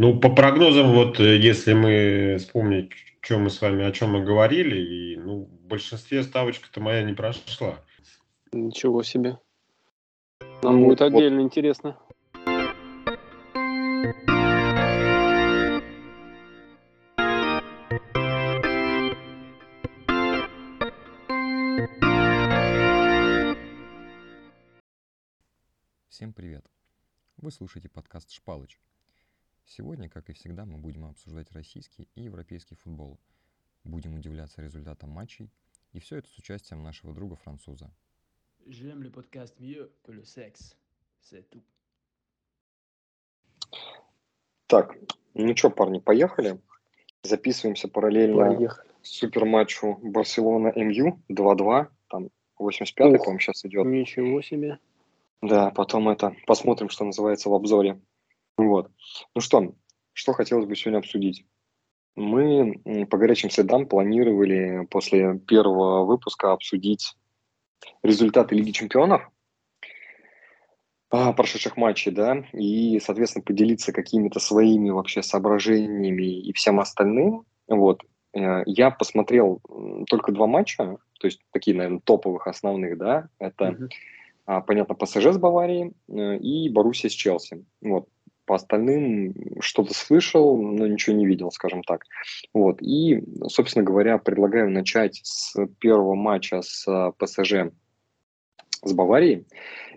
Ну, по прогнозам, вот э, если мы вспомнить, чем мы с вами, о чем мы говорили, и ну, в большинстве ставочка-то моя не прошла. Ничего себе. Нам ну, будет отдельно вот. интересно. Всем привет! Вы слушаете подкаст «Шпалыч». Сегодня, как и всегда, мы будем обсуждать российский и европейский футбол. Будем удивляться результатам матчей, и все это с участием нашего друга-француза. J'aime le podcast mieux que le sexe. C'est tout. Так, ну что, парни, поехали. Записываемся параллельно поехали. суперматчу Барселона-МЮ 2-2. Там 85-й, по-моему, сейчас идет. Ничего себе. Да, потом это посмотрим, что называется в обзоре. Вот. Ну что, что хотелось бы сегодня обсудить? Мы по горячим следам планировали после первого выпуска обсудить результаты Лиги Чемпионов прошедших матчей, да, и, соответственно, поделиться какими-то своими вообще соображениями и всем остальным. Вот. Э, я посмотрел только два матча, то есть такие, наверное, топовых основных, да, это mm-hmm а, понятно, ПСЖ с Баварией э, и Боруссия с Челси. Вот. По остальным что-то слышал, но ничего не видел, скажем так. Вот. И, собственно говоря, предлагаю начать с первого матча с э, ПСЖ с Баварией.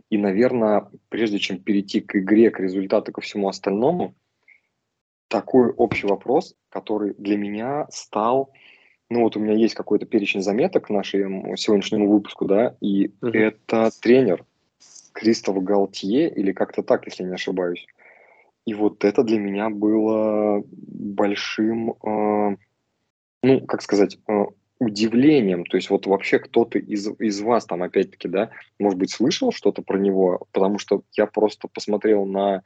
И, наверное, прежде чем перейти к игре, к результату, ко всему остальному, такой общий вопрос, который для меня стал ну вот у меня есть какой-то перечень заметок к нашему сегодняшнему выпуску, да, и uh-huh. это тренер Кристоф Галтье, или как-то так, если не ошибаюсь. И вот это для меня было большим, э, ну, как сказать, э, удивлением. То есть вот вообще кто-то из, из вас там, опять-таки, да, может быть, слышал что-то про него, потому что я просто посмотрел на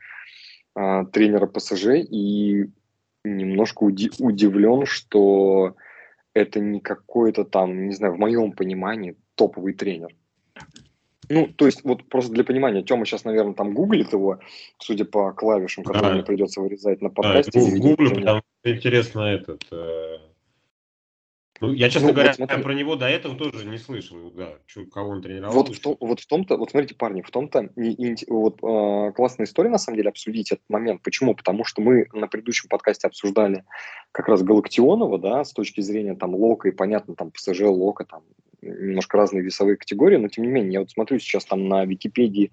э, тренера ПСЖ и немножко уди- удивлен, что это не какой-то там, не знаю, в моем понимании топовый тренер. Ну, то есть, вот просто для понимания, Тёма сейчас, наверное, там гуглит его, судя по клавишам, которые да. мне придется вырезать на подкасте. Да, в гугле, потому что интересно этот, э, ну, я, честно ну, говоря, вот смотри. про него до этого тоже не слышал, да, чё, кого он тренировал. Вот в, том, вот в том-то, вот смотрите, парни, в том-то и, и, вот э, классная история, на самом деле, обсудить этот момент. Почему? Потому что мы на предыдущем подкасте обсуждали как раз Галактионова, да, с точки зрения там Лока, и понятно, там ПСЖ, Лока, там немножко разные весовые категории, но тем не менее, я вот смотрю сейчас там на Википедии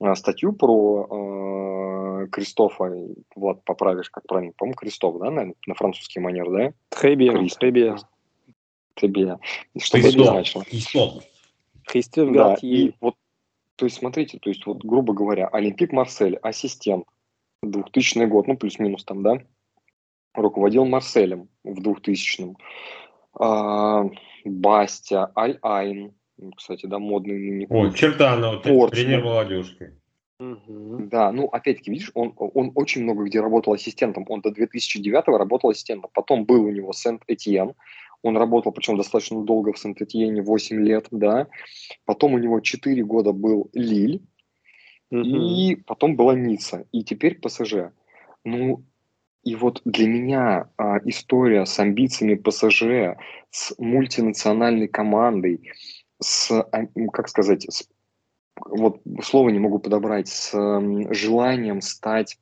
э, статью про э, Кристофа, Влад, поправишь, как правильно, по-моему, Кристоф, да, наверное, на французский манер, да? Требия, Требия тебе, что бы это значило. Христиан да, и вот, то есть, смотрите, то есть, вот, грубо говоря, Олимпик Марсель, ассистент, 2000 год, ну, плюс-минус там, да, руководил Марселем в 2000-м. А, Бастя, Аль-Айн, кстати, да, модный ныне. Ой, Чертанов, тренер молодежки. Угу. Да, ну опять-таки, видишь, он, он очень много где работал ассистентом. Он до 2009 работал ассистентом. Потом был у него Сент-Этьен. Он работал, причем достаточно долго в Сент-Этьене, 8 лет, да. Потом у него 4 года был Лиль. Угу. И потом была Ницца. И теперь ПСЖ. Ну, и вот для меня а, история с амбициями ПСЖ, с мультинациональной командой, с, как сказать, с вот слово не могу подобрать, с желанием стать,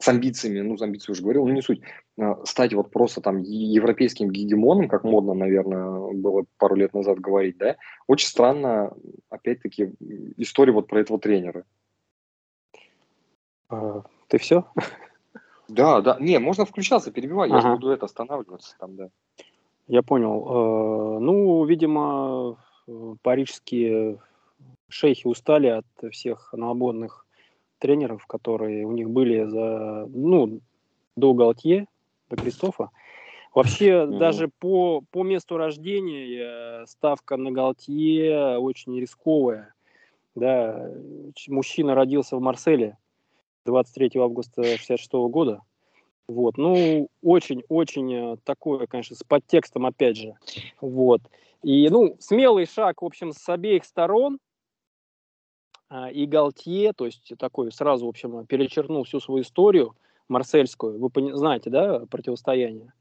с амбициями, ну, с амбициями уже говорил, ну, не суть, а, стать вот просто там европейским гегемоном, как модно, наверное, было пару лет назад говорить, да, очень странно, опять-таки, история вот про этого тренера. А, ты все? Да, да, не, можно включаться, перебивать, ага. я буду это останавливаться там, да. Я понял. Э, ну, видимо, парижские шейхи устали от всех наборных тренеров, которые у них были за, ну, до Галтье, до Кристофа. Вообще, mm-hmm. даже по, по месту рождения ставка на Галтье очень рисковая. Да, мужчина родился в Марселе 23 августа 66 года. Вот, ну, очень-очень такое, конечно, с подтекстом, опять же. Вот. И, ну, смелый шаг, в общем, с обеих сторон. А, и Галтье, то есть такой сразу, в общем, перечеркнул всю свою историю, марсельскую. Вы знаете, да, противостояние?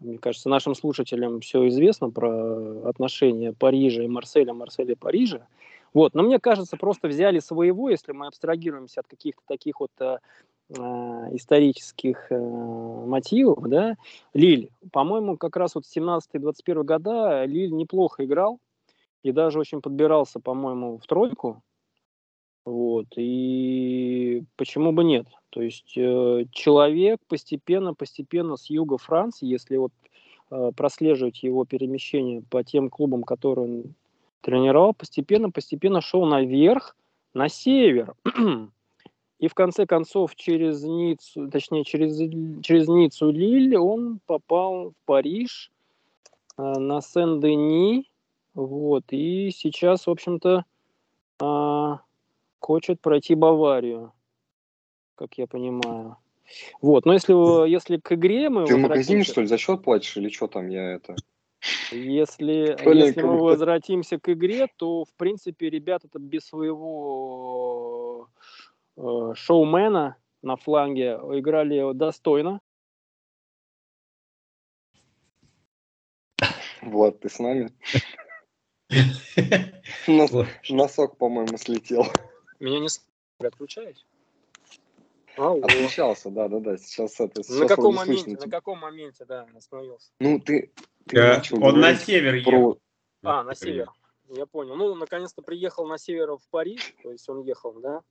Мне кажется, нашим слушателям все известно про отношения Парижа и Марселя, Марселя и Парижа. Вот, но мне кажется, просто взяли своего, если мы абстрагируемся от каких-то таких вот э, э исторических э, мотивов, да, Лиль, по-моему, как раз вот 17-21 года Лиль неплохо играл и даже очень подбирался, по-моему, в тройку, вот, и почему бы нет? То есть э, человек постепенно, постепенно с юга Франции, если вот э, прослеживать его перемещение по тем клубам, которые он тренировал, постепенно, постепенно шел наверх, на север. И в конце концов через Ниццу, точнее через, через Ниццу Лиль он попал в Париж э, на Сен-Дени. Вот. И сейчас, в общем-то, э, хочет пройти Баварию как я понимаю. Вот, но если, если к игре мы... Ты в магазине, что ли, за счет платишь или что там я это... Если, если мы возвратимся к игре, то, в принципе, ребята-то без своего э, шоумена на фланге играли достойно. Влад, ты с нами? Носок, по-моему, слетел. Меня не отключаете? А, Отключался, да, да, да. Сейчас это. Сейчас на каком моменте? Слышно. На каком моменте, да, остановился? Ну, ты. ты э, он на север про... ехал. А, на север. Я понял. Ну, наконец-то приехал на север в Париж, то есть он ехал, да?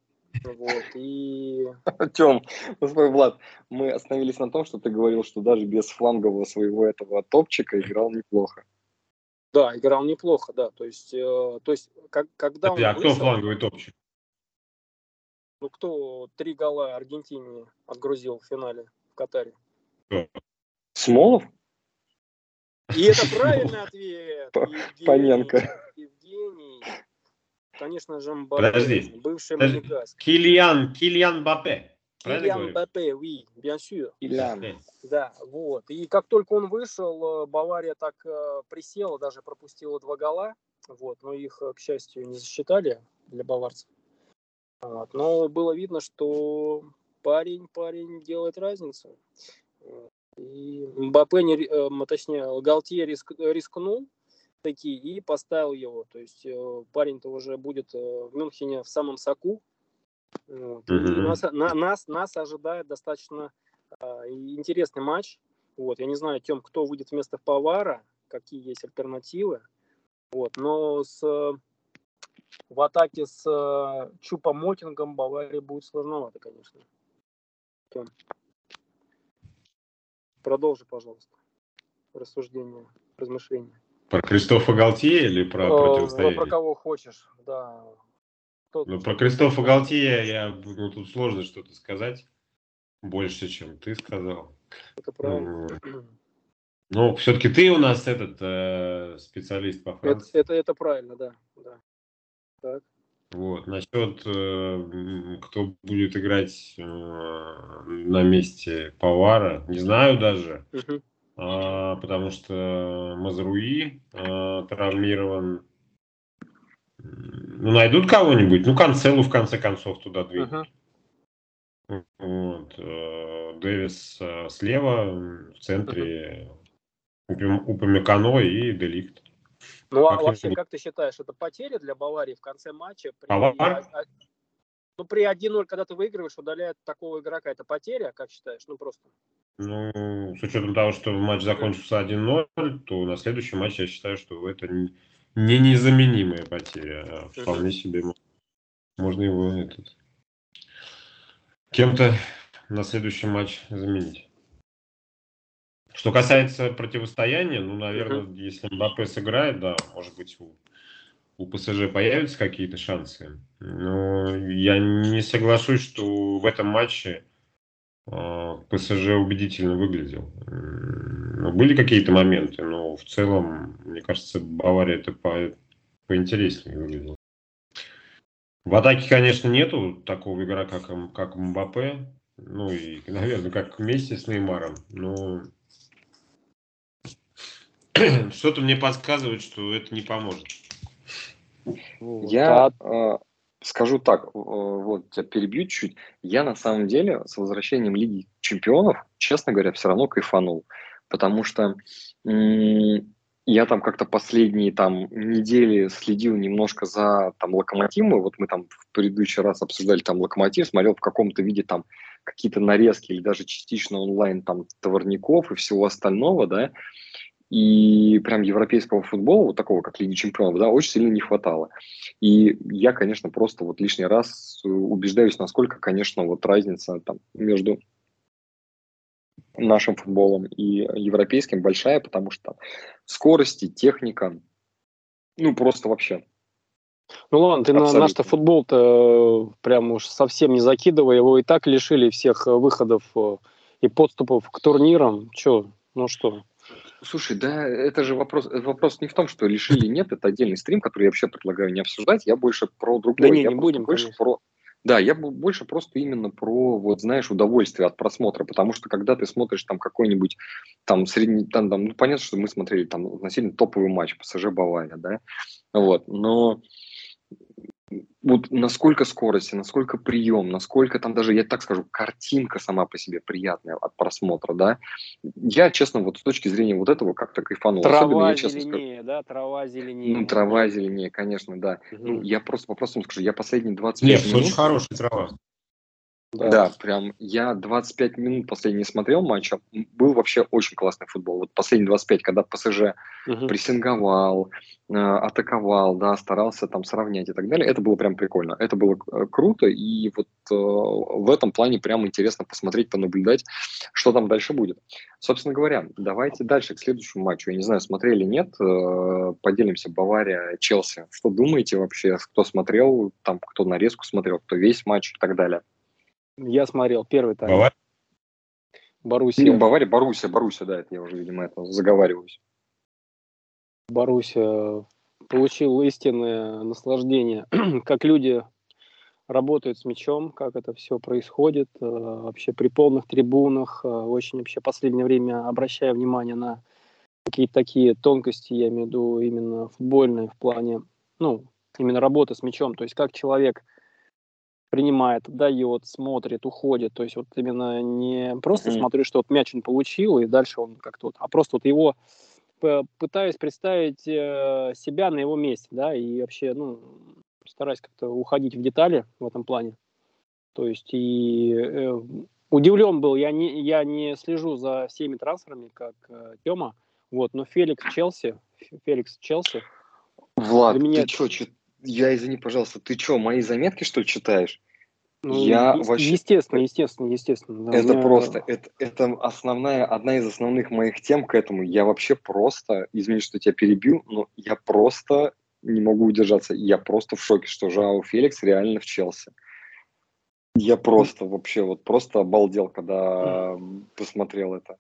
Вот, и... Тем, ну, Влад, мы остановились на том, что ты говорил, что даже без флангового своего этого топчика играл неплохо. Да, играл неплохо, да. То есть, э, то есть как, когда а, он а кто фланговый топчик? Ну, кто три гола Аргентине отгрузил в финале в Катаре? Смолов? И это правильный ответ. Паненко. Евгений. Конечно же, Мбаппе. Подожди. Бывший Манигас. Килиан, Килиан Бапе. Килиан Бапе, oui, bien sûr. Килиан. Да, вот. И как только он вышел, э, Бавария так э, присела, даже пропустила два гола. Вот, но их, э, к счастью, не засчитали для баварцев. Вот. Но было видно, что парень, парень делает разницу. И Мбаппе, не, э, точнее, Галтье риск, рискнул таки и поставил его. То есть э, парень-то уже будет э, в Мюнхене в самом соку. Вот. Mm-hmm. Нас, на, нас, нас ожидает достаточно интересный матч. Вот. Я не знаю, тем, кто выйдет вместо Павара, какие есть альтернативы. Вот. Но с в атаке с э, Чупа Мотингом Баварии будет сложновато, конечно. Тем. Продолжи, пожалуйста, рассуждение, размышления. Про Кристофа Галтье или про э, противостояние? Про кого хочешь, да. Тот, ну, про Кристофа Галтье я, ну, тут сложно что-то сказать больше, чем ты сказал. Это правильно. Ну, ну все-таки ты у нас этот э, специалист по Франции. Это, это, это правильно, да. да. Так. Вот. Насчет, э, кто будет играть э, на месте Павара, не знаю даже, угу. а, потому что Мазруи а, травмирован. Ну, найдут кого-нибудь, ну, Канцелу в конце концов туда двинут. Угу. Вот. Дэвис слева, в центре угу. Упамекано и Деликт. Ну, а вообще, как ты считаешь, это потеря для Баварии в конце матча? При, Бавар? ну, при 1-0, когда ты выигрываешь, удаляют такого игрока, это потеря, как считаешь? Ну, просто. Ну, с учетом того, что матч закончился 1-0, то на следующем матче я считаю, что это не, не незаменимая потеря, а вполне себе можно его этот, кем-то на следующий матч заменить. Что касается противостояния, ну, наверное, uh-huh. если Мбаппе сыграет, да, может быть, у, у ПСЖ появятся какие-то шансы. Но я не соглашусь, что в этом матче э, ПСЖ убедительно выглядел. Были какие-то моменты, но в целом, мне кажется, Бавария это по, поинтереснее выглядела. В атаке, конечно, нету такого игрока, как, как Мбаппе. Ну и, наверное, как Месси с Неймаром. Но Что-то мне подсказывает, что это не поможет. Я, а, скажу так, вот тебя перебью чуть-чуть. Я на самом деле с возвращением Лиги Чемпионов, честно говоря, все равно кайфанул. Потому что я там как-то последние там недели следил немножко за там локомотивом. Вот мы там в предыдущий раз обсуждали там локомотив, смотрел в каком-то виде там какие-то нарезки или даже частично онлайн там товарников и всего остального, да. И прям европейского футбола, вот такого, как Лиги Чемпионов, да, очень сильно не хватало. И я, конечно, просто вот лишний раз убеждаюсь, насколько, конечно, вот разница там между нашим футболом и европейским большая, потому что скорости, техника, ну просто вообще. Ну ладно, ты Абсолютно. на наш-то футбол-то э, прям уж совсем не закидывай, его и так лишили всех э, выходов э, и подступов к турнирам. Че, ну что? Слушай, да, это же вопрос, вопрос не в том, что лишили нет, это отдельный стрим, который я вообще предлагаю не обсуждать, я больше про другое. Да не, я не будем, больше конечно. про да, я больше просто именно про, вот знаешь, удовольствие от просмотра, потому что когда ты смотришь там какой-нибудь там средний, там, там ну, понятно, что мы смотрели там относительно топовый матч ПСЖ Бавария, да, вот, но вот насколько скорости, насколько прием, насколько там даже, я так скажу, картинка сама по себе приятная от просмотра, да. Я, честно, вот с точки зрения вот этого как-то кайфанул. Трава Особенно, я, честно зеленее, скажу, да, трава зеленее. Ну, трава зеленее, конечно, да. Угу. Ну, я просто по-простому скажу, я последние 20 Нет, минут... очень хорошая трава. Да. да, прям я 25 минут последний смотрел матча, был вообще очень классный футбол. Вот последние 25, когда ПСЖ угу. прессинговал, э, атаковал, да, старался там сравнять и так далее, это было прям прикольно. Это было э, круто, и вот э, в этом плане прям интересно посмотреть, понаблюдать, что там дальше будет. Собственно говоря, давайте дальше к следующему матчу. Я не знаю, смотрели, нет, э, поделимся Бавария, Челси. Что думаете вообще, кто смотрел, там, кто нарезку смотрел, кто весь матч и так далее? Я смотрел первый тайм. Бавария? Боруссия. Ну, Бавария, Боруссия, Боруссия, да, это я уже, видимо, это заговариваюсь. Боруссия получил истинное наслаждение, как люди работают с мячом, как это все происходит, э, вообще при полных трибунах, э, очень вообще последнее время обращая внимание на какие-то такие тонкости, я имею в виду именно футбольные в плане, ну, именно работы с мячом, то есть как человек принимает, дает, смотрит, уходит. То есть вот именно не просто mm-hmm. смотрю, что вот мяч он получил, и дальше он как-то вот, а просто вот его пытаюсь представить э, себя на его месте, да, и вообще, ну, стараюсь как-то уходить в детали в этом плане. То есть и э, удивлен был, я не, я не слежу за всеми трансферами, как э, Тёма, вот, но Феликс Челси, Феликс Челси. Влад, меня... ты что, я извини, пожалуйста, ты что, мои заметки что ли читаешь? Ну, я е- вообще... Естественно, естественно, естественно. Да, это меня... просто, это, это основная, одна из основных моих тем к этому. Я вообще просто, извини, что тебя перебил, но я просто не могу удержаться. Я просто в шоке, что Жао Феликс реально в Челси. Я просто вообще вот просто обалдел, когда посмотрел это.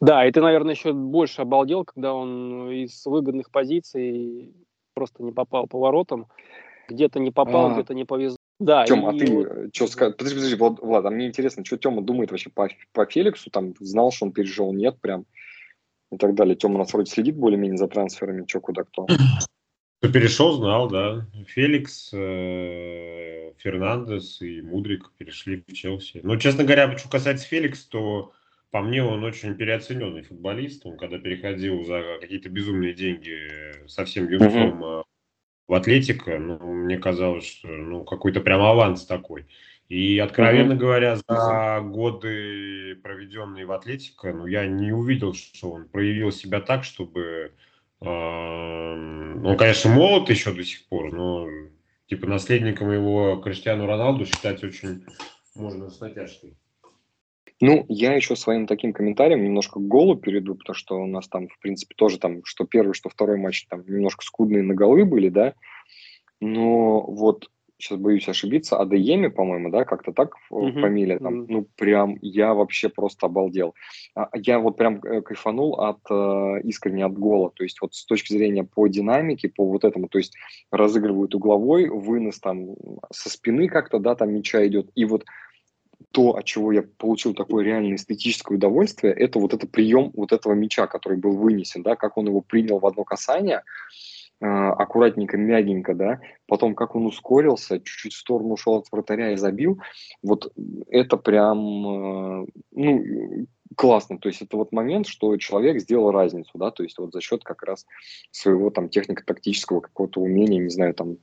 Да, и ты, наверное, еще больше обалдел, когда он из выгодных позиций просто не попал поворотом. Где-то не попал, а... где-то не повезло. Да, Тём, и... а ты что скажешь? Подожди, подожди, Влад, Влад, а мне интересно, что Тёма думает вообще по, по Феликсу, там, знал, что он пережил, нет, прям, и так далее. Тёма у нас вроде следит более-менее за трансферами, что, куда, кто. Кто перешел, знал, да. Феликс, э, Фернандес и Мудрик перешли в Челси. Но, честно говоря, что касается Феликса, то по мне он очень переоцененный футболист. Он когда переходил за какие-то безумные деньги совсем юнцом mm-hmm в Атлетико, ну, мне казалось, что ну, какой-то прям аванс такой. И, откровенно mm-hmm. говоря, за годы, проведенные в Атлетико, ну, я не увидел, что он проявил себя так, чтобы... Э, он, конечно, молод еще до сих пор, но типа наследником его Криштиану Роналду считать очень можно с натяжкой. Ну, я еще своим таким комментарием немножко голу перейду, потому что у нас там, в принципе, тоже там, что первый, что второй матч там немножко скудные на голы были, да, но вот сейчас боюсь ошибиться, Адееми, по-моему, да, как-то так mm-hmm. фамилия там, mm-hmm. ну, прям я вообще просто обалдел. А, я вот прям э, кайфанул от, э, искренне от гола, то есть вот с точки зрения по динамике, по вот этому, то есть разыгрывают угловой, вынос там со спины как-то, да, там мяча идет, и вот то, от чего я получил такое реально эстетическое удовольствие, это вот это прием вот этого мяча, который был вынесен, да, как он его принял в одно касание. аккуратненько, мягенько, да, потом как он ускорился, чуть-чуть в сторону ушел от вратаря и забил, вот это прям, э, ну, классно, то есть это вот момент, что человек сделал разницу, да, то есть вот за счет как раз своего там технико-тактического какого-то умения, не знаю, там,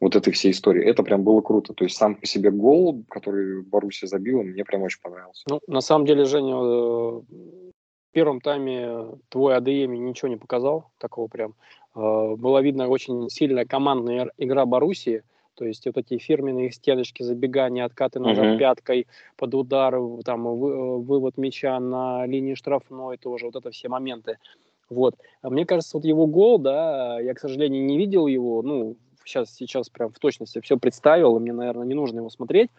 вот этой всей истории. Это прям было круто. То есть сам по себе гол, который Боруссия забила, мне прям очень понравился. Ну, на самом деле, Женя, э, в первом тайме твой АДМ ничего не показал такого прям. Э, было видно очень сильная командная игра Боруссии. То есть вот эти фирменные стеночки, забегания, откаты назад uh-huh. пяткой под удар, там вывод мяча на линии штрафной тоже, вот это все моменты. Вот. А мне кажется, вот его гол, да, я, к сожалению, не видел его, ну, сейчас, сейчас прям в точности все представил, и мне, наверное, не нужно его смотреть,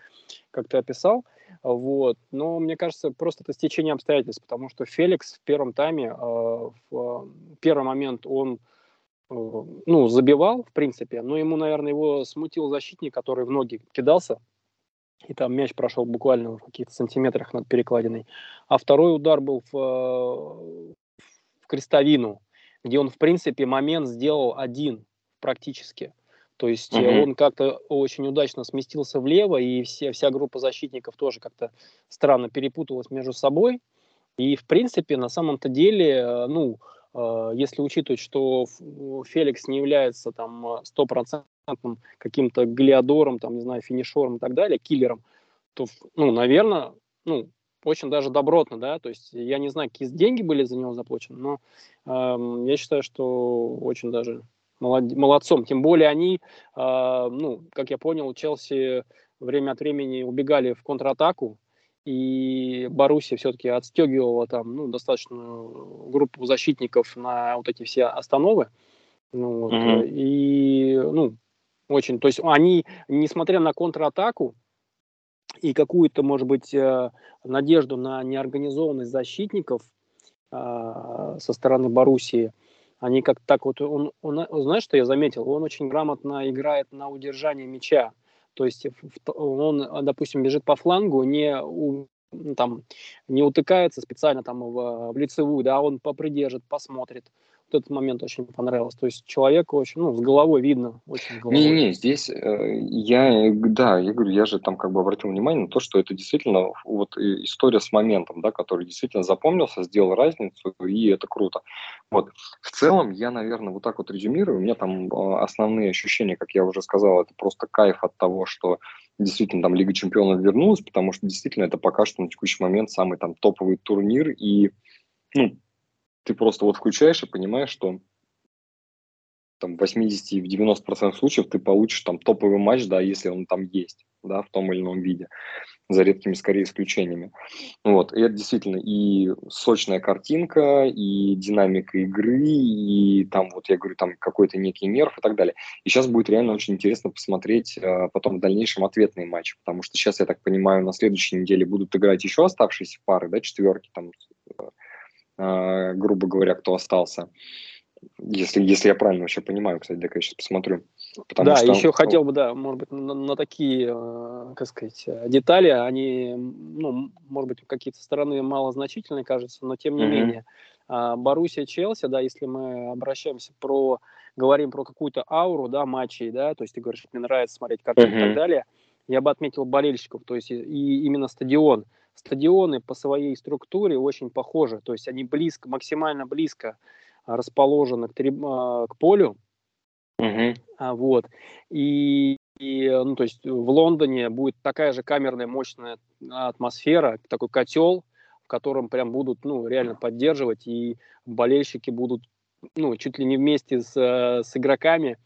как ты описал. Вот. Но мне кажется, просто это стечение обстоятельств, потому что Феликс в первом тайме, э, в первый момент он э, ну, забивал, в принципе, но ему, наверное, его смутил защитник, который в ноги кидался, и там мяч прошел буквально в каких-то сантиметрах над перекладиной. А второй удар был в, в крестовину, где он, в принципе, момент сделал один практически. То есть угу. он как-то очень удачно сместился влево, и все, вся группа защитников тоже как-то странно перепуталась между собой. И, в принципе, на самом-то деле, э, ну, э, если учитывать, что Феликс не является там стопроцентным каким-то глиадором, там, не знаю, финишером и так далее, киллером, то, ну, наверное, ну, очень даже добротно, да, то есть я не знаю, какие деньги были за него заплачены, но э, я считаю, что очень даже молодцом. Тем более они, э, ну, как я понял, Челси время от времени убегали в контратаку, и Боруссия все-таки отстегивала там ну, достаточную группу защитников на вот эти все остановы. Ну, вот, mm-hmm. И, ну, очень, то есть они, несмотря на контратаку и какую-то, может быть, э, надежду на неорганизованность защитников э, со стороны Боруссии, они как так вот, он, он, знаешь, что я заметил? Он очень грамотно играет на удержание мяча. То есть он, допустим, бежит по флангу, не у, там, не утыкается специально там в, в лицевую, да, он попридержит, посмотрит, этот момент очень понравился. То есть человек очень, ну, с головой видно, очень Не-не, здесь э, я, да, я говорю, я же там как бы обратил внимание на то, что это действительно вот история с моментом, да, который действительно запомнился, сделал разницу, и это круто. Вот. В целом, я, наверное, вот так вот резюмирую. У меня там э, основные ощущения, как я уже сказал, это просто кайф от того, что действительно там Лига Чемпионов вернулась, потому что действительно это пока что на текущий момент самый там топовый турнир, и ну, ты просто вот включаешь и понимаешь, что там в 80 и в 90% случаев ты получишь там топовый матч, да, если он там есть, да, в том или ином виде, за редкими скорее исключениями. Вот, и это действительно и сочная картинка, и динамика игры, и там, вот я говорю, там какой-то некий нерв и так далее. И сейчас будет реально очень интересно посмотреть а, потом в дальнейшем ответные матчи, потому что сейчас, я так понимаю, на следующей неделе будут играть еще оставшиеся пары, да, четверки, там, а, грубо говоря, кто остался. Если, если я правильно вообще понимаю, кстати, да, я сейчас посмотрю. Потому да, что... еще хотел бы, да, может быть, на, на такие, э, как сказать, детали, они, ну, может быть, какие-то стороны малозначительные кажутся, но тем не mm-hmm. менее. А, Боруссия, Челси, да, если мы обращаемся про, говорим про какую-то ауру, да, матчей, да, то есть ты говоришь, мне нравится смотреть картину mm-hmm. и так далее, я бы отметил болельщиков, то есть и, и именно стадион стадионы по своей структуре очень похожи, то есть они близко, максимально близко а, расположены к, триб, а, к полю, uh-huh. вот, и, и, ну, то есть в Лондоне будет такая же камерная мощная атмосфера, такой котел, в котором прям будут, ну, реально поддерживать, и болельщики будут, ну, чуть ли не вместе с, с игроками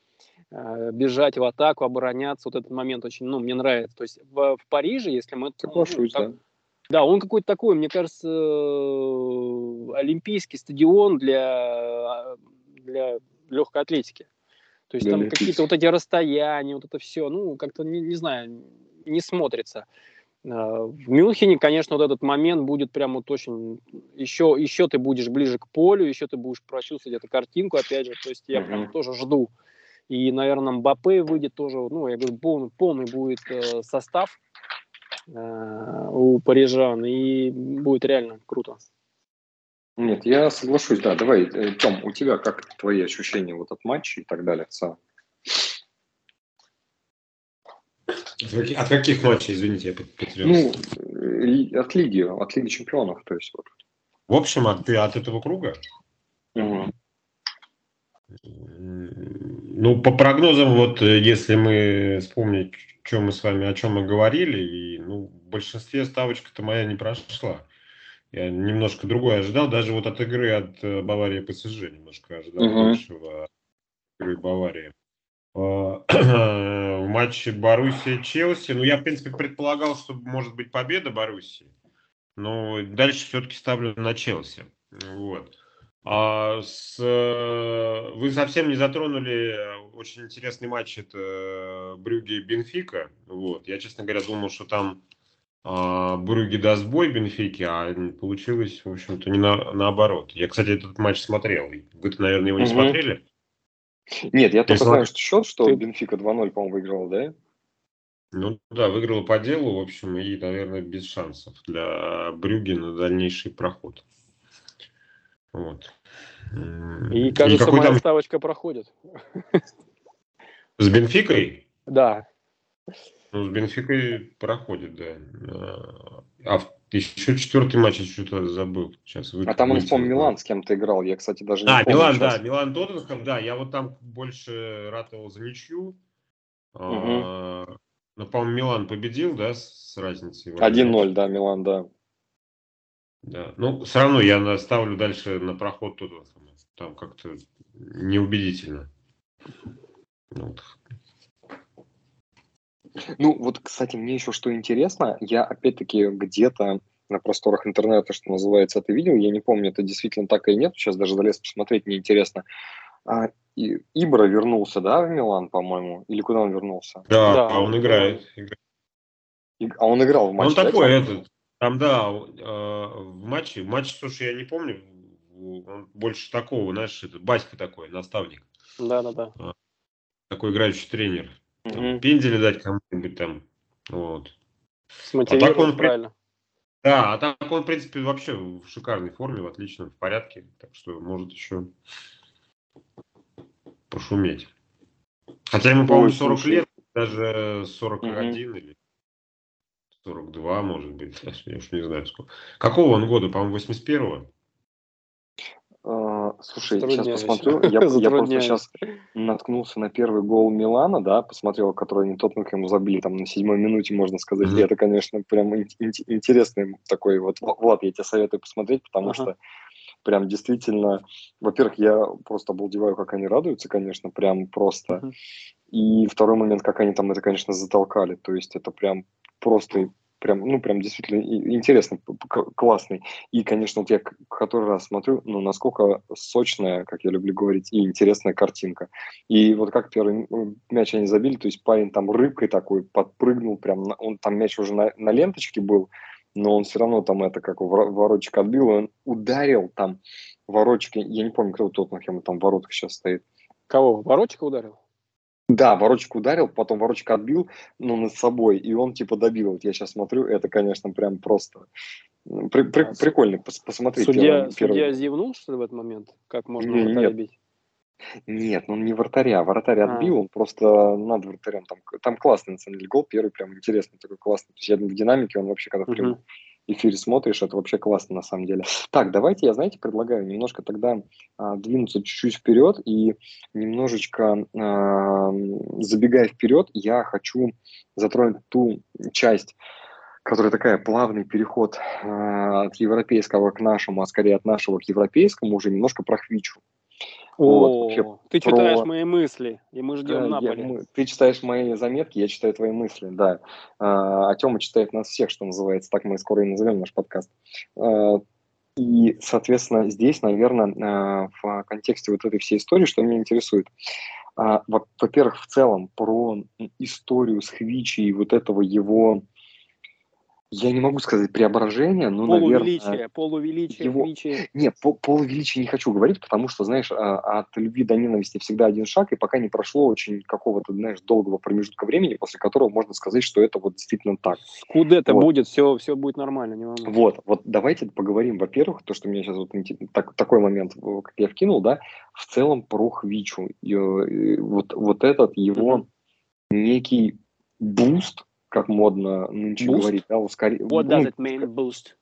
бежать в атаку, обороняться. Вот этот момент очень, ну, мне нравится. То есть в, в Париже, если мы... Соглашусь, ну, так, да да, он какой-то такой, мне кажется, э, олимпийский стадион для, для легкой атлетики. То есть для там какие-то вот эти расстояния, вот это все, ну, как-то, не, не знаю, не смотрится. А, в Мюнхене, конечно, вот этот момент будет прям вот очень... Еще, еще ты будешь ближе к полю, еще ты будешь прочувствовать эту картинку, опять же. То есть я прям тоже жду. И, наверное, Мбаппе выйдет тоже, ну, я говорю, полный, полный будет э, состав Э, у парижан, и будет реально круто. Нет, я соглашусь, да. Давай, э, Тём, у тебя как твои ощущения вот от матча и так далее? в От каких, от каких матчей, извините, я потерялся? Ну, от Лиги, от Лиги Чемпионов, то есть вот. В общем, от, от этого круга? Угу. Ну, по прогнозам, вот если мы вспомнить, что мы с вами, о чем мы говорили, и ну, в большинстве ставочка-то моя не прошла. Я немножко другое ожидал, даже вот от игры от э, Баварии ПСЖ немножко ожидал uh-huh. большего игры Баварии. А, в матче Боруссия-Челси, ну, я, в принципе, предполагал, что может быть победа Боруссии, но дальше все-таки ставлю на Челси. Вот. А с, э, вы совсем не затронули очень интересный матч, это Брюги и Бенфика. Вот. Я, честно говоря, думал, что там а, Брюги даст бой Бенфики, а получилось, в общем-то, не на, наоборот. Я, кстати, этот матч смотрел. Вы-то, наверное, его не угу. смотрели? Нет, я, я только знаю, что счет, что Ты... Бенфика 2-0, по-моему, выиграл, да? Ну да, выиграла по делу, в общем, и, наверное, без шансов для Брюги на дальнейший проход. Вот. И, кажется, моя там... ставочка проходит. С Бенфикой? Да. Ну, с Бенфикой проходит, да. А еще четвертый матч, я что-то забыл. Сейчас вы, а там, он, по Милан с кем-то играл. Я, кстати, даже не А, помню Милан, сейчас. да. Милан Тоттенхэм, да. Я вот там больше ратовал за ничью. Угу. А, ну, по-моему, Милан победил, да, с разницей? 1-0, да, Милан, да. Да. Ну, все равно я ставлю дальше на проход Тоттенхэма. Там как-то неубедительно. Вот. Ну, вот, кстати, мне еще что интересно, я опять-таки где-то на просторах интернета, что называется, это видел, я не помню, это действительно так или нет, сейчас даже залез посмотреть, мне интересно. А, и, Ибра вернулся, да, в Милан, по-моему, или куда он вернулся? Да, да а он играет. И, а он играл в матче? Он такой, да, этот, там, да, э, в матче, матч, слушай, я не помню, он больше такого, знаешь, это Баська такой, наставник. Да-да-да. Такой играющий тренер. Там, Пендели дать кому-нибудь там. Вот. Смотивировать а так он, правильно. Да, а так он, в принципе, вообще в шикарной форме, в отличном, в порядке. Так что может еще пошуметь. Хотя ему, по-моему, 40 слушай. лет, даже 41 угу. или 42, может быть. Я уж не знаю сколько. Какого он года? По-моему, 81-го? Слушай, сейчас посмотрю. Я, я просто сейчас наткнулся на первый гол Милана, да, посмотрел, который они Тоттенхэму забили там на седьмой минуте, можно сказать. Mm-hmm. И это, конечно, прям интересный такой вот. Влад, я тебе советую посмотреть, потому uh-huh. что прям действительно, во-первых, я просто обалдеваю, как они радуются, конечно, прям просто. Uh-huh. И второй момент, как они там это, конечно, затолкали. То есть это прям просто прям, ну, прям действительно интересный, классный. И, конечно, вот я который раз смотрю, ну, насколько сочная, как я люблю говорить, и интересная картинка. И вот как первый мяч они забили, то есть парень там рыбкой такой подпрыгнул, прям, он там мяч уже на, на ленточке был, но он все равно там это как воротчик отбил, он ударил там воротчик, я не помню, кто у Тоттенхэма там воротка сейчас стоит. Кого, воротчика ударил? Да, ворочку ударил, потом ворочка отбил, ну, над собой, и он, типа, добил. Вот я сейчас смотрю, это, конечно, прям просто при, при, а, прикольно пос, посмотреть. Судья, первый, судья зевнул, что ли, в этот момент? Как можно не, нет. бить? Нет, ну не вратаря. Вратарь а. отбил, он просто над вратарем. Там, там классный, на самом деле, гол первый, прям интересный, такой классный. То есть я в динамике, он вообще, когда uh-huh эфире смотришь, это вообще классно на самом деле. Так, давайте я, знаете, предлагаю немножко тогда а, двинуться чуть-чуть вперед и немножечко а, забегая вперед, я хочу затронуть ту часть, которая такая плавный переход а, от европейского к нашему, а скорее от нашего к европейскому, уже немножко про Хвичу. О, вот, ты про... читаешь мои мысли, и мы ждем Наполи. Я, мы, ты читаешь мои заметки, я читаю твои мысли, да. А, а Тёма читает нас всех, что называется, так мы скоро и назовем наш подкаст. А, и, соответственно, здесь, наверное, а, в контексте вот этой всей истории, что меня интересует. А, во-первых, в целом, про историю с Хвичи и вот этого его я не могу сказать преображение, но, Полувеличие, наверное... полувеличие, его- Хвичи. Не, по полувеличия не хочу говорить, потому что, знаешь, а, от любви до ненависти всегда один шаг, и пока не прошло очень какого-то, знаешь, долгого промежутка времени, после которого можно сказать, что это вот действительно так. Скудетто Вот. будет, все, все будет нормально, не волнуйся. Вот, вот давайте поговорим, во-первых, то, что меня сейчас вот так- такой момент, э, как я вкинул, да, в целом про Хвичу. И, э, вот, вот этот его некий boost, как модно нынче Boost? говорить, да, ускори- What ну, does it mean, boost?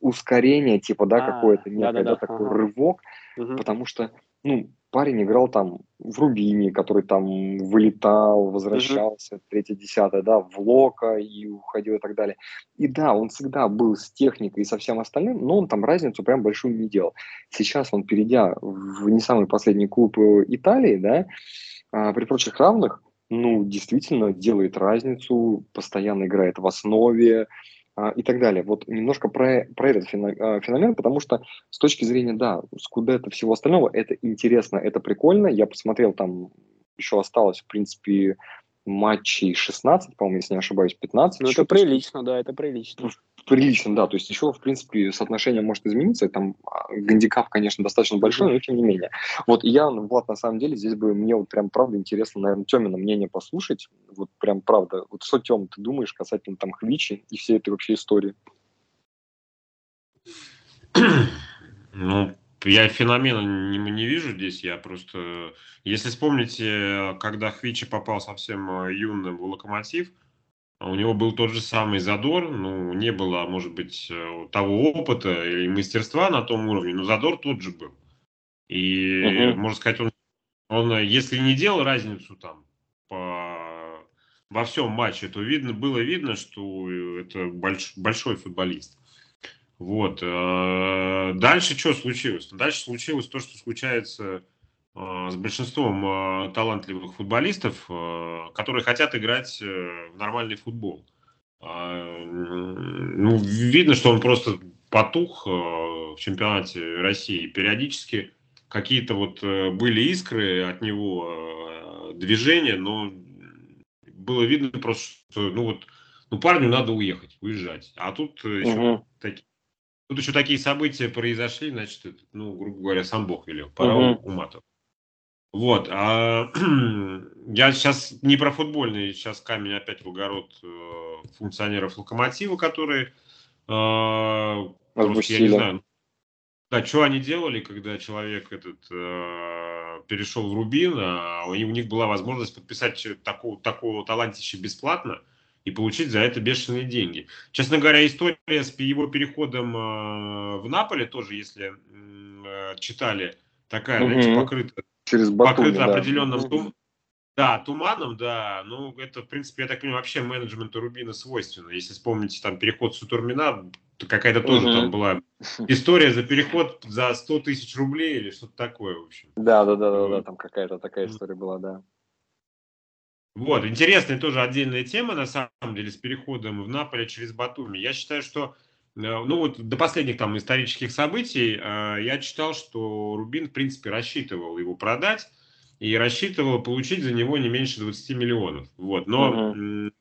ускорение, типа, да, А, какое-то некое, да-да-да, да, такой ага. рывок, Мгм. потому что, ну, парень играл там в Рубине, который там вылетал, возвращался, третье, десятое, да, в Лока и уходил и так далее. И да, он всегда был с техникой и со всем остальным, но он там разницу прям большую не делал. Сейчас он, перейдя в не самый последний клуб э, Италии, да, а, при прочих равных, ну, действительно делает разницу, постоянно играет в основе, а, и так далее. Вот немножко про, про этот а, феномен, потому что с точки зрения, да, Скудетто всего остального, это интересно, это прикольно. Я посмотрел, там еще осталось, в принципе, матчей 16, по-моему, если не ошибаюсь, 15. Ну, это прилично, да, это прилично. Прилично, да. То есть еще, в принципе, соотношение может измениться. Там а, гандикап, конечно, достаточно большой, но тем не менее. Вот я, ну, Влад, на самом деле, здесь бы мне вот прям правда интересно, наверное, Темина мнение послушать. Вот прям правда. Вот что, Тем, ты думаешь касательно там Хвичи и всей этой вообще истории? Ну, я феномена не, не вижу здесь, я просто... Если вспомните, когда Хвичи попал совсем э, юным в Локомотив, у него был тот же самый задор, ну, не было, может быть, э, того опыта или мастерства на том уровне, но задор тот же был. И, Мгм. можно сказать, он, он, если не делал разницу там по, во всем матче, то видно, было видно, что э, это больш- большой футболист. Вот. э, Дальше что случилось? Дальше случилось то, что случается э, с большинством э, талантливых футболистов, которые хотят играть в нормальный футбол. А, Ну, видно, что он просто потух в чемпионате России. Периодически какие-то вот были искры от него, движения, но было видно просто, что ну вот, ну парню надо уехать, уезжать. А тут э, еще такие Тут еще такие события произошли, значит, ну, грубо говоря, сам Бог велел, пора Мгм. уматывать. Вот, а я сейчас не про футбольный, сейчас камень опять в огород э, функционеров Локомотива, которые, э, просто, я не знаю, да, что они делали, когда человек этот э, перешел в Рубин, а у них, у них была возможность подписать такого, такого талантища бесплатно и получить за это бешеные деньги. Честно говоря, история с его переходом э, в Наполе тоже, если э, читали, такая, знаете, Мгм. покрыта Через Батуми, покрыто да. определенным тум- да, туманом, да. Ну, это, в принципе, я так понимаю, вообще менеджменту Рубина свойственно. Если вспомните там переход Сутурмина, то какая-то тоже там была история за переход за 100 тысяч рублей или что-то такое, в общем. Да, да, да, да, да, там какая-то такая история была, да. Вот, интересная тоже отдельная тема, на самом деле, с переходом в Наполе через Батуми. Я считаю, что, э, ну вот до последних там исторических событий э, я читал, что Рубин, в принципе, рассчитывал его продать и рассчитывал получить за него не меньше 20 миллионов. Вот, но м,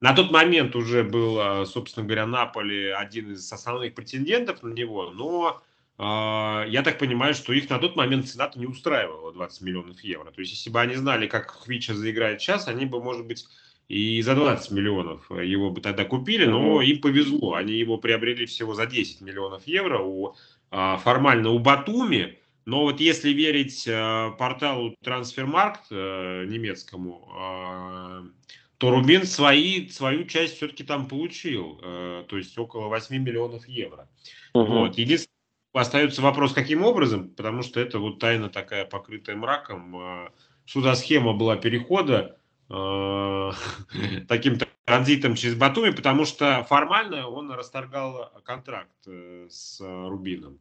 на тот момент уже был, э, собственно говоря, Наполе один из основных претендентов на него, но я так понимаю, что их на тот момент цена-то не устраивала 20 миллионов евро. То есть, если бы они знали, как Хвича заиграет сейчас, они бы, может быть, и за 20 миллионов его бы тогда купили, но им повезло. Они его приобрели всего за 10 миллионов евро у, а, формально у Батуми. Но вот если верить э, порталу Трансфермаркт э, немецкому, то Рубин свои, свою часть все-таки там получил. э, то есть около 8 миллионов евро. Мгм. Вот. Единственное, остается вопрос, каким образом, потому что это вот тайна такая, покрытая мраком. за схема была перехода э, таким транзитом через Батуми, потому что формально он расторгал контракт э, с Рубином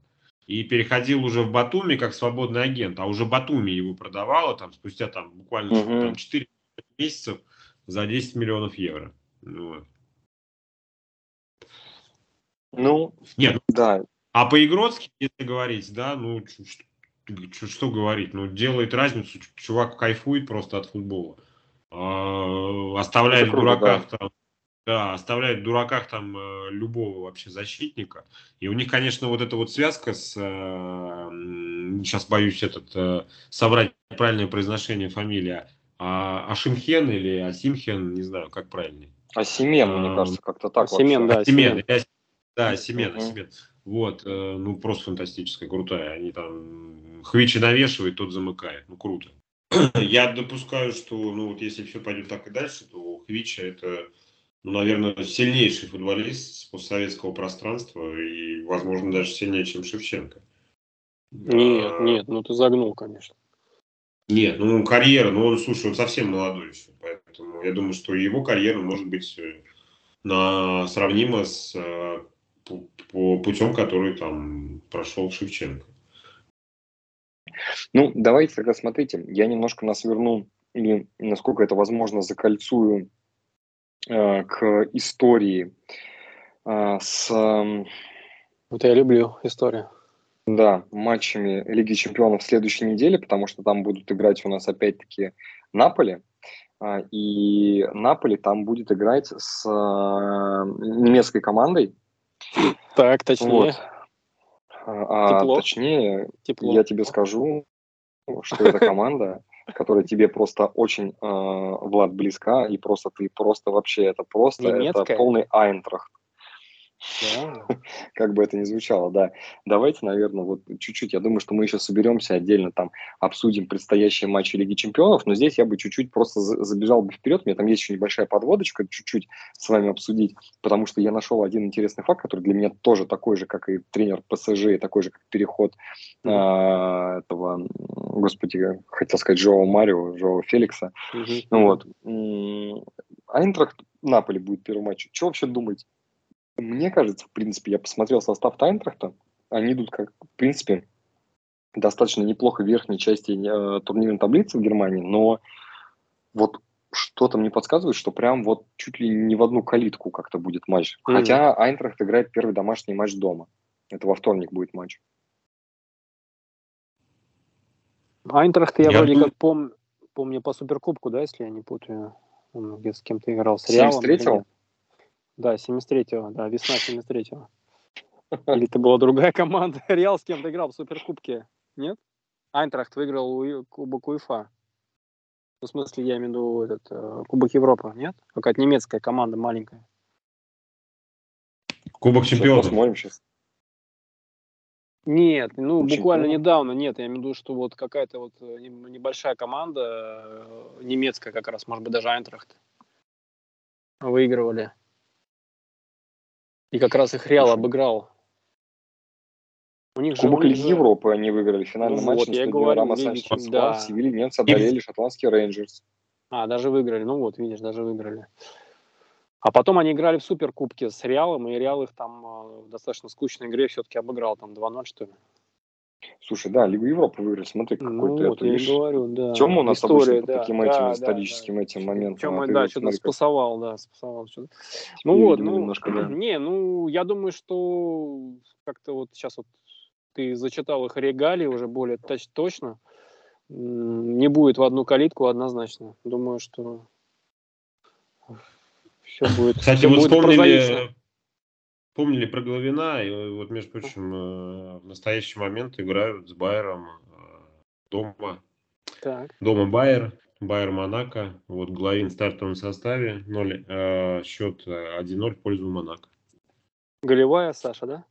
и переходил уже в Батуми как свободный агент, а уже Батуми его продавала там спустя там буквально Мгм. там, 4 месяцев за 10 миллионов евро. Ну Вот. Ну, Нет, ну, да, А по-игротски, если говорить, да, ну, ч- ч- ч- что говорить, ну, делает разницу, чувак кайфует просто от футбола. А, Оставляет круто, дураках там Да, оставляет в дураках там э, любого вообще защитника. И у них, конечно, вот эта вот связка с... Э, сейчас боюсь этот э, собрать правильное произношение фамилия. А, Ашимхен или Асимхен, не знаю, как правильнее. Асимен, мне кажется, как-то так. Асимен, да. Асимен. Да, Асимен, Асимен. Вот, ну просто фантастическая, крутая. Они там Хвичи навешивают, тот замыкает. Ну, круто. Я допускаю, что, ну, вот если все пойдет так и дальше, то Хвича это, ну, наверное, сильнейший футболист с постсоветского пространства и, возможно, даже сильнее, чем Шевченко. Нет, а... нет, ну ты загнул, конечно. Нет, ну карьера, ну он, слушай, он совсем молодой еще, поэтому я думаю, что его карьера может быть э, на, сравнима с э, по, путем, который там прошел Шевченко. Ну, давайте тогда смотрите, я немножко нас верну, или насколько это возможно, закольцую э, к истории э, с... Э, вот я люблю историю. Да, матчами Лиги Чемпионов в следующей неделе, потому что там будут играть у нас опять-таки Наполи. Э, и Наполи там будет играть с э, немецкой командой. Так, точнее. Вот. А, Тепло. точнее, Тепло. я тебе скажу, что это команда, которая тебе просто очень, э, Влад, близка, и просто ты просто вообще, это просто, Немецкая? это полный Айнтрахт. Как бы это ни звучало, да. Давайте, наверное, вот чуть-чуть, я думаю, что мы еще соберемся отдельно там, обсудим предстоящие матчи Лиги Чемпионов, но здесь я бы чуть-чуть просто забежал бы вперед, у меня там есть еще небольшая подводочка, чуть-чуть с вами обсудить, потому что я нашел один интересный факт, который для меня тоже такой же, как и тренер ПСЖ, такой же, как переход а, этого, господи, хотел сказать, Жоо Марио, Жоо Феликса. Вот. Айнтрахт Наполи будет первый матч. Что вообще думаете? Мне кажется, в принципе, я посмотрел состав Тайнтрахта, они идут, как, в принципе, достаточно неплохо в верхней части э, турнирной таблицы в Германии, но вот что-то мне подсказывает, что прям вот чуть ли не в одну калитку как-то будет матч. Mm-hmm. Хотя Айнтрахт играет первый домашний матч дома. Это во вторник будет матч. Айнтрахт я, я вроде как пом... помню по Суперкубку, да, если я не путаю. Он где с кем-то играл. С Реалом. 73-го? Да, 73-го, да, весна 73-го. Или это была другая команда? Реал с кем-то играл в Суперкубке, нет? Айнтрахт выиграл у, Кубок УЕФА. Ну, в смысле, я имею в виду этот, э, Кубок Европы, нет? Какая-то немецкая команда маленькая. Кубок чемпионов. Посмотрим сейчас. Нет, ну Очень буквально плохо. недавно, нет, я имею в виду, что вот какая-то вот э, небольшая команда, э, немецкая как раз, может быть, даже Айнтрахт, выигрывали. И как раз их Реал обыграл. У них Кубок Лиги же... Европы они выиграли. Финальный ну, матч вот, я говорю, Рама да. в Севиле немцы одолели шотландские Рейнджерс. А, даже выиграли. Ну вот, видишь, даже выиграли. А потом они играли в Суперкубке с Реалом, и Реал их там э, в достаточно скучной игре все-таки обыграл, там 2-0, что ли. Слушай, да, Лигу Европы выиграли, смотри, какой ну, ты вот, я видишь. говорю, да. Тема у нас История, обычно да, по таким да, этим да, историческим да, этим моментам. Тема, а да, что-то спасовал, да, спасовал что-то. Ну вот, ну, немножко, да. не, ну, я думаю, что как-то вот сейчас вот ты зачитал их регалии уже более точ- точно. Не будет в одну калитку однозначно. Думаю, что все будет. Кстати, все вот будет вспомнили, Помнили про Головина, и вот, между прочим, э, в настоящий момент играют с Байером э, дома. Так. Дома Байер, Байер Монако. Вот Головин в стартовом составе, 0, э, счет 1-0 в пользу Монако. Голевая Саша, да?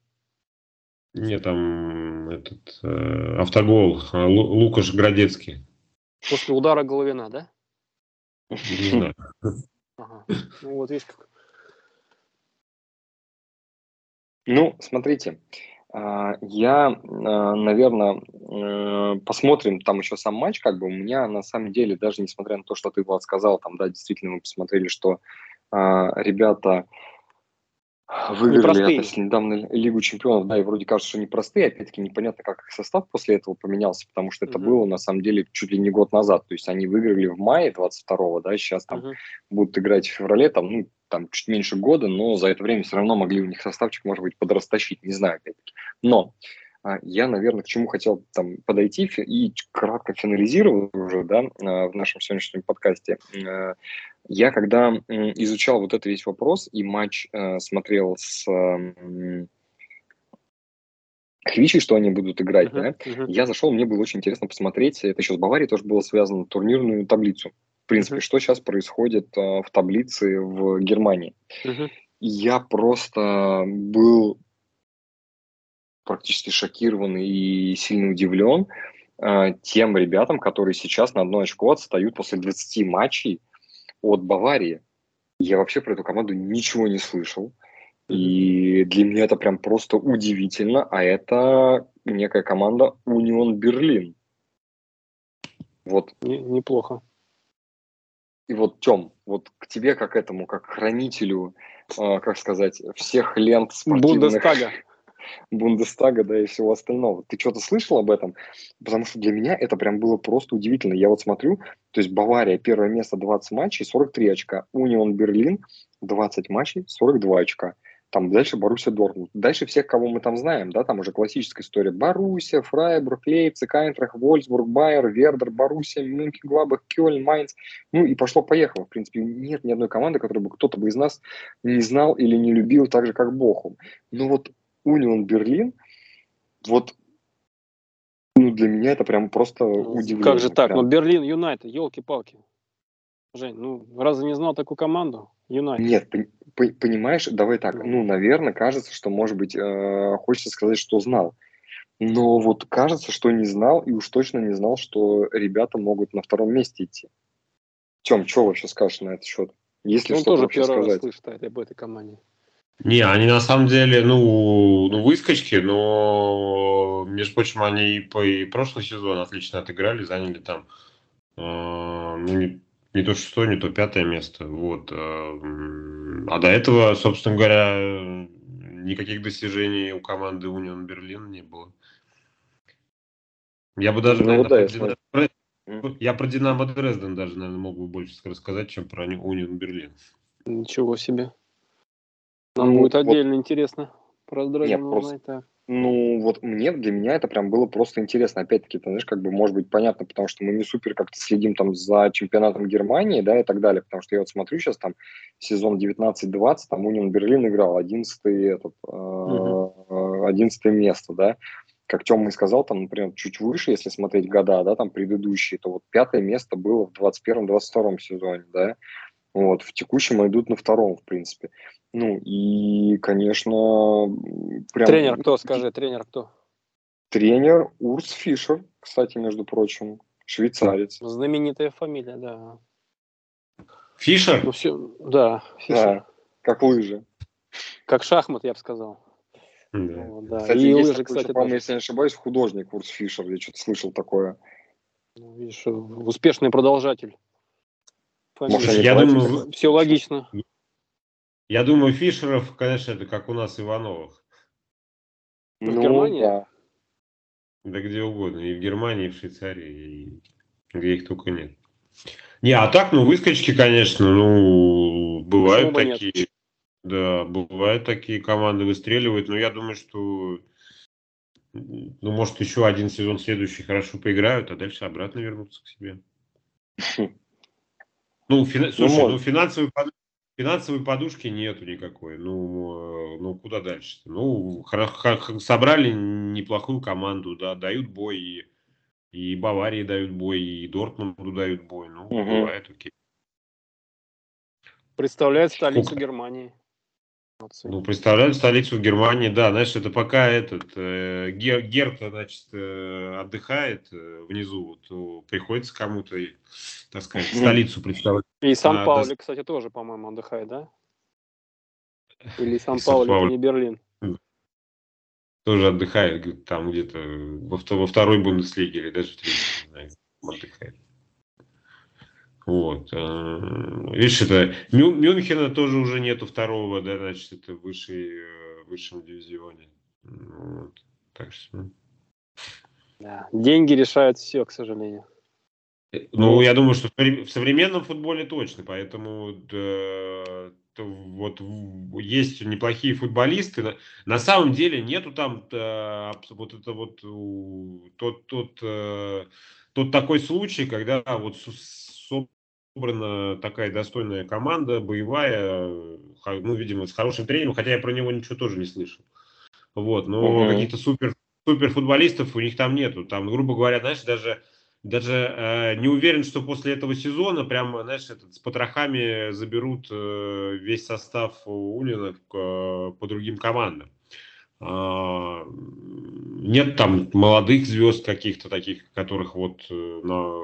Нет, там этот э, автогол Лу, Лукаш Градецкий. После удара Головина, да? Не знаю. Ага. Ну вот видишь, как Ну, смотрите, а, я, а, наверное, э, посмотрим там еще сам матч, как бы у меня на самом деле, даже несмотря на то, что ты, Влад, сказал, там, да, действительно мы посмотрели, что а, ребята выиграли относительно недавно Лигу чемпионов, да, и вроде кажется, что непростые, опять-таки непонятно, как их состав после этого поменялся, потому что это uh-huh. было, на самом деле, чуть ли не год назад, то есть они выиграли в мае 22-го, да, сейчас там uh-huh. будут играть в феврале, там, ну, там чуть меньше года, но за это время все равно могли у них составчик, может быть, подрастащить, не знаю, опять-таки. Но А, я, наверное, к чему хотел там подойти и кратко финализировал уже, да, а, в нашем сегодняшнем подкасте. Э, я когда изучал вот этот весь вопрос и матч э, смотрел с Хвичи, что они будут играть, uh-huh, да, uh-huh. я зашел, мне было очень интересно посмотреть, это еще с Баварией тоже было связано, турнирную таблицу. В принципе, что сейчас происходит uh, в таблице в Германии. Uh-huh. Я просто был практически шокирован и сильно удивлен uh, тем ребятам, которые сейчас на одно очко отстают после 20 матчей от Баварии. Я вообще про эту команду ничего не слышал. И для меня это прям просто удивительно, а это некая команда Унион Берлин. Вот. Неплохо. И вот, Тем, вот к тебе, как этому, как хранителю, э, как сказать, всех лент спортивных... Бундестага. Бундестага, да, и всего остального. Ты что-то слышал об этом? Потому что для меня это прям было просто удивительно. Я вот смотрю, то есть Бавария, первое место, 20 матчей, 43 очка. Унион Берлин, 20 матчей, 42 очка. Там дальше Боруссия Дортмунд. Дальше всех, кого мы там знаем, да, там уже классическая история. Боруссия, Фрайбург, Лейпциг, Айнтрах, Вольсбург, Байер, Вердер, Боруссия, Мюнхен, Кёльн, Майнц. Ну и пошло-поехало. В принципе, нет ни одной команды, которую бы кто-то бы из нас не знал или не любил так же, как Бохум. Но вот Унион Берлин, вот ну, для меня это прям просто удивление. Как же так? Прям. Ну, Берлин Юнайтед, елки-палки. Жень, ну разве не знал такую команду? Юнайтед. Нет, понимаешь, давай так, ну, наверное, кажется, что, может быть, э, хочется сказать, что знал. Но вот кажется, что не знал, и уж точно не знал, что ребята могут на втором месте идти. Тем, что вообще скажешь на этот счет? Если Он тоже первый сказать. раз слышит об этой команде. Не, они на самом деле, ну, ну выскочки, но, между прочим, они и по и прошлый сезон отлично отыграли, заняли там, э, ну, не, то шестое, не то пятое место. Вот. Э, а до этого, собственно говоря, никаких достижений у команды Унион Берлин не было. Я бы даже, ну, наверное, да, про Динамо... про... я про Динамо Дрезден даже, наверное, мог бы больше рассказать, чем про Унион Берлин. Ничего себе. Нам ну, будет отдельно вот... интересно про Дрезден узнать. Просто... Так. Ну, вот мне, для меня это прям было просто интересно. Опять-таки, ты знаешь, как бы, может быть, понятно, потому что мы не супер как-то следим там за чемпионатом Германии, да, и так далее, потому что я вот смотрю сейчас там сезон 19-20, там Унион Берлин играл 11 этот, uh 11 место, да. Как Тёма и сказал, там, например, чуть выше, если смотреть года, да, там предыдущие, то вот пятое место было в 21-22 сезоне, да. Вот, в текущем идут на втором, в принципе. Ну, и, конечно, прям... Тренер кто, скажи, тренер кто? Тренер Урс Фишер, кстати, между прочим, швейцарец. Знаменитая фамилия, да. Фишер? Ну, все, да, Фишер. Да, как лыжи. Как шахмат, я бы сказал. Да. Вот, да. Кстати, и есть лыжи, такой, кстати, по если не ошибаюсь, художник Урс Фишер, я что-то слышал такое. Ну, видишь, успешный продолжатель. Может, я думаю, все логично. Я думаю, Фишеров, конечно, это как у нас Ивановых. Ну, в Германии? Да. да где угодно. И в Германии, и в Швейцарии, и где их только нет. Не, а так, ну, выскочки, конечно, ну, бывают такие. Нет? Да, бывают такие команды выстреливают, но я думаю, что ну, может, еще один сезон следующий хорошо поиграют, а дальше обратно вернутся к себе. Ну, фина... слушай, ну, ну финансовые, финансовой подушки нету никакой. Ну, э, ну куда дальше? Ну, собрали неплохую команду, да, дают бой и, и Баварии дают бой, и Дортмунду дают бой. Ну, угу. бывает, окей. Представляет столицу Сколько? Германии. Ну, представляют столицу Германии, да, знаешь, это пока этот э, Гер, значит, э, отдыхает э, внизу, то приходится кому-то, так сказать, столицу представлять. И Сан-Паули, а, кстати, тоже, по-моему, отдыхает, да? Или Сан-Паули, это не Берлин? Тоже отдыхает, там где-то во, во второй Бундеслиге или даже в третьей, отдыхает. Вот. Э, видишь, это Мю, Мюнхена тоже уже нету второго, да, значит, это в высшей, э, высшем дивизионе. Вот. Так что... Ну. Да. Деньги решают все, к сожалению. Э, ну, я думаю, что в современном футболе точно, поэтому да, вот есть неплохие футболисты. На самом деле нету там э, вот это вот тот, тот, тот такой случай, когда вот собрана такая достойная команда, боевая, ну, видимо, с хорошим тренером, хотя я про него ничего тоже не слышал. Вот, но угу. каких-то супер, супер футболистов у них там нету. Там, грубо говоря, знаешь, даже даже э, не уверен, что после этого сезона прямо, знаешь, этот, с потрохами заберут э, весь состав Улина э, по другим командам. Э, нет там молодых звезд каких-то таких, которых вот, э, на,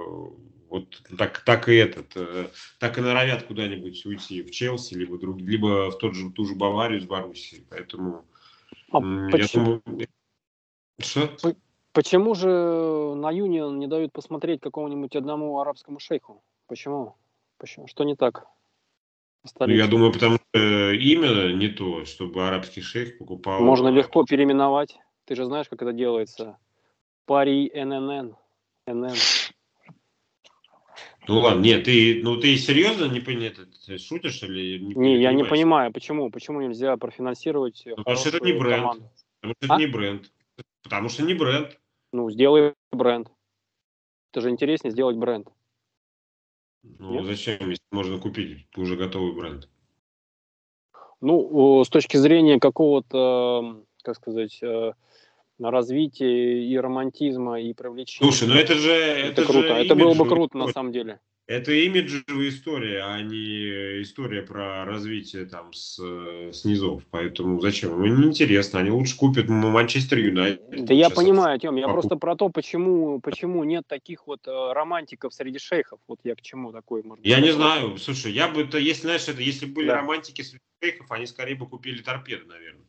вот так, так и этот, э, так и норовят куда-нибудь уйти в Челси, либо, друг, либо в тот же, ту же Баварию с Боруссией. Поэтому а почему? думаю... Что? Почему же на Юнион не дают посмотреть какому-нибудь одному арабскому шейху? Почему? Почему? Что не так? Ну, я думаю, потому что э, имя не то, чтобы арабский шейх покупал... Можно легко переименовать. Ты же знаешь, как это делается. Пари ННН. НН. Ну ладно, нет, ты, ну ты серьезно не понимаешь, ты шутишь или не Не, я не понимаю, почему, почему нельзя профинансировать ну, Потому что это не бренд, команду. потому что а? это не бренд, потому что не бренд. Ну, сделай бренд. Это же интереснее сделать бренд. Ну, Нет? зачем, если можно купить уже готовый бренд? Ну, с точки зрения какого-то, как сказать, э, развития и романтизма, и привлечения. Слушай, ну это же... Это, это круто. Же это было бы круто, на самом деле. Это имиджевая история, а не история про развитие там с, с низов. Поэтому зачем? Ну, неинтересно. Они лучше купят Манчестер Юнайтед. Да я понимаю, Тем, я просто про то, почему, почему нет таких вот э, романтиков среди шейхов. Вот я к чему такой, может Я не знаю. Слушай, я бы, то, если, знаешь, это, если были да. романтики среди шейхов, они скорее бы купили торпеды, наверное.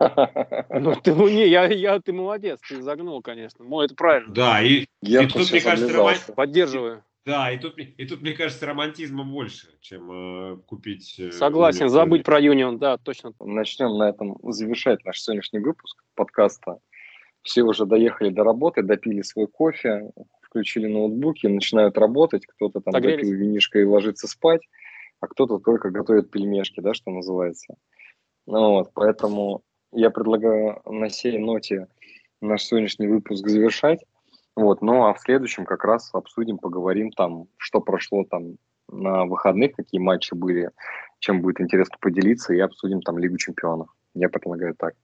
Ну, ты, ну не, я, я, ты молодец, ты загнул, конечно. Мой, это правильно. Да, и, и тут, мне кажется, роман... Поддерживаю. Да, и тут, и тут, мне кажется, романтизма больше, чем э, купить... Э, Согласен, университет. забыть про Юнион, да, точно. Начнем на этом завершать наш сегодняшний выпуск подкаста. Все уже доехали до работы, допили свой кофе, включили ноутбуки, начинают работать. Кто-то там Согрелись. допил винишко и ложится спать, а кто-то только готовит пельмешки, да, что называется. Ну, вот, поэтому я предлагаю на сей ноте наш сегодняшний выпуск завершать. Вот, ну а в следующем как раз обсудим, поговорим там, что прошло там на выходных, какие матчи были, чем будет интересно поделиться, и обсудим там Лигу чемпионов. Я предлагаю так.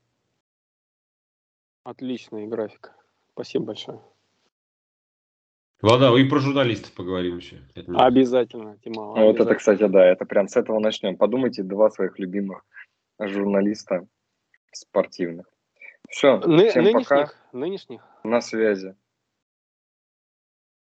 Отличный график. Спасибо большое. Ладно, и про журналистов поговорим еще. Обязательно, Тима. Обязательно. Вот это, кстати, да, это прям с этого начнем. Подумайте, два своих любимых журналиста спортивных. Все, Ны- всем нынешних, пока. Нынешних. На связи.